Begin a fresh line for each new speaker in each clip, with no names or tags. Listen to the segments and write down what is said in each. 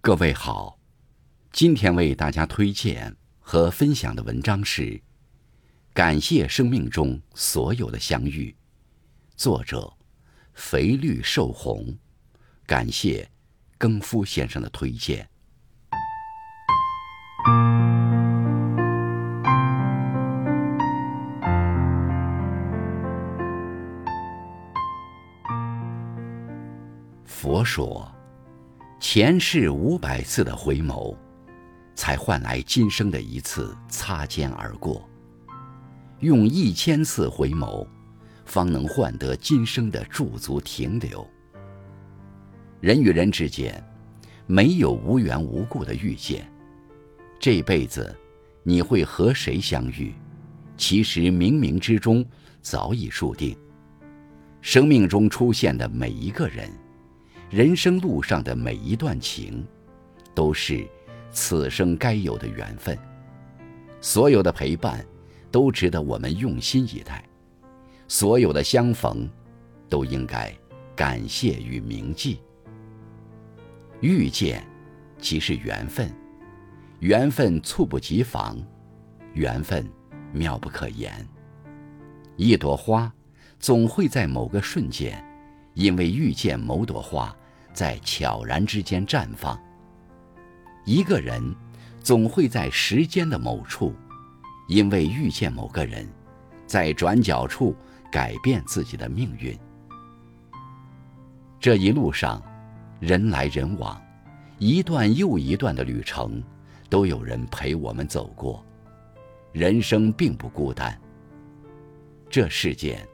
各位好，今天为大家推荐和分享的文章是《感谢生命中所有的相遇》，作者肥绿瘦红，感谢更夫先生的推荐。佛说。前世五百次的回眸，才换来今生的一次擦肩而过；用一千次回眸，方能换得今生的驻足停留。人与人之间，没有无缘无故的遇见。这辈子，你会和谁相遇？其实冥冥之中早已注定。生命中出现的每一个人。人生路上的每一段情，都是此生该有的缘分。所有的陪伴，都值得我们用心以待；所有的相逢，都应该感谢与铭记。遇见，即是缘分；缘分猝不及防，缘分妙不可言。一朵花，总会在某个瞬间。因为遇见某朵花，在悄然之间绽放。一个人，总会在时间的某处，因为遇见某个人，在转角处改变自己的命运。这一路上，人来人往，一段又一段的旅程，都有人陪我们走过。人生并不孤单。这世间。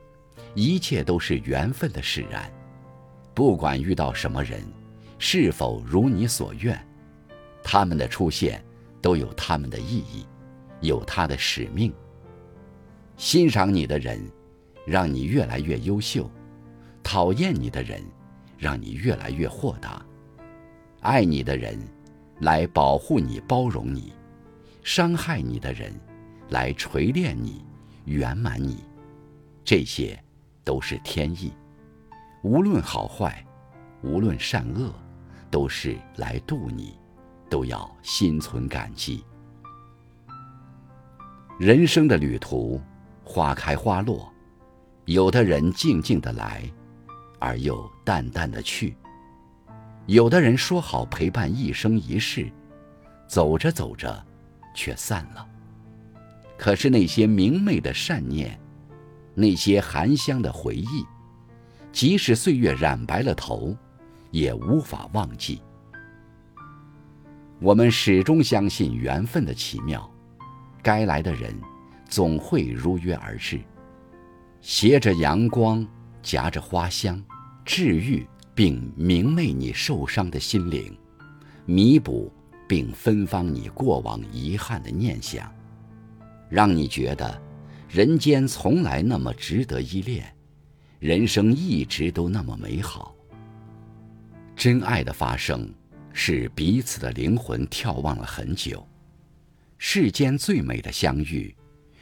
一切都是缘分的使然，不管遇到什么人，是否如你所愿，他们的出现都有他们的意义，有他的使命。欣赏你的人，让你越来越优秀；讨厌你的人，让你越来越豁达；爱你的人，来保护你、包容你；伤害你的人，来锤炼你、圆满你。这些。都是天意，无论好坏，无论善恶，都是来渡你，都要心存感激。人生的旅途，花开花落，有的人静静的来，而又淡淡的去；有的人说好陪伴一生一世，走着走着，却散了。可是那些明媚的善念。那些含香的回忆，即使岁月染白了头，也无法忘记。我们始终相信缘分的奇妙，该来的人总会如约而至，携着阳光，夹着花香，治愈并明媚你受伤的心灵，弥补并芬芳你过往遗憾的念想，让你觉得。人间从来那么值得依恋，人生一直都那么美好。真爱的发生，是彼此的灵魂眺望了很久。世间最美的相遇，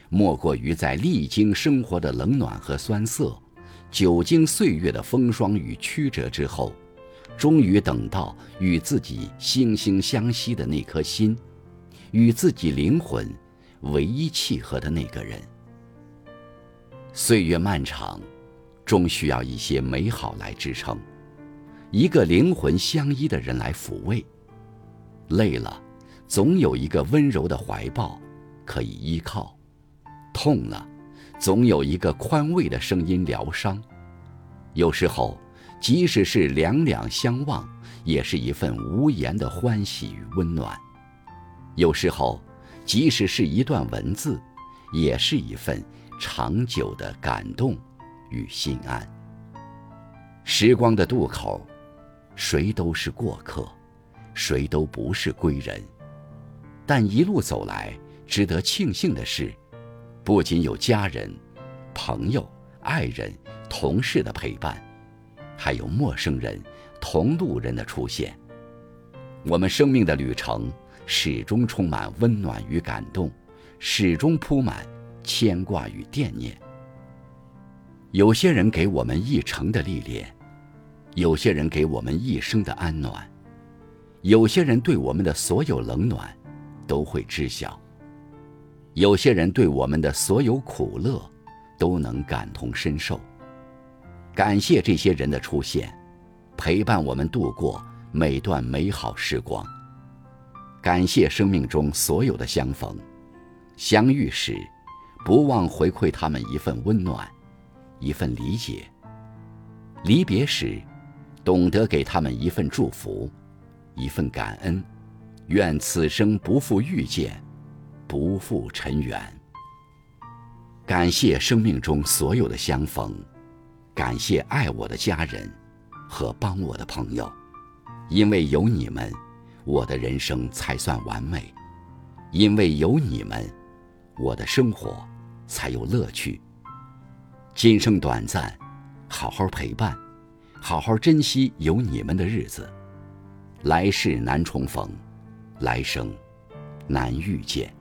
莫过于在历经生活的冷暖和酸涩，久经岁月的风霜与曲折之后，终于等到与自己惺惺相惜的那颗心，与自己灵魂唯一契合的那个人。岁月漫长，终需要一些美好来支撑；一个灵魂相依的人来抚慰。累了，总有一个温柔的怀抱可以依靠；痛了，总有一个宽慰的声音疗伤。有时候，即使是两两相望，也是一份无言的欢喜与温暖；有时候，即使是一段文字，也是一份。长久的感动与心安。时光的渡口，谁都是过客，谁都不是归人。但一路走来，值得庆幸的是，不仅有家人、朋友、爱人、同事的陪伴，还有陌生人、同路人的出现。我们生命的旅程始终充满温暖与感动，始终铺满。牵挂与惦念，有些人给我们一程的历练，有些人给我们一生的安暖，有些人对我们的所有冷暖都会知晓，有些人对我们的所有苦乐都能感同身受。感谢这些人的出现，陪伴我们度过每段美好时光。感谢生命中所有的相逢，相遇时，不忘回馈他们一份温暖，一份理解；离别时，懂得给他们一份祝福，一份感恩。愿此生不负遇见，不负尘缘。感谢生命中所有的相逢。感谢爱我的家人和帮我的朋友，因为有你们，我的人生才算完美；因为有你们，我的生活才有乐趣。今生短暂，好好陪伴，好好珍惜有你们的日子。来世难重逢，来生难遇见。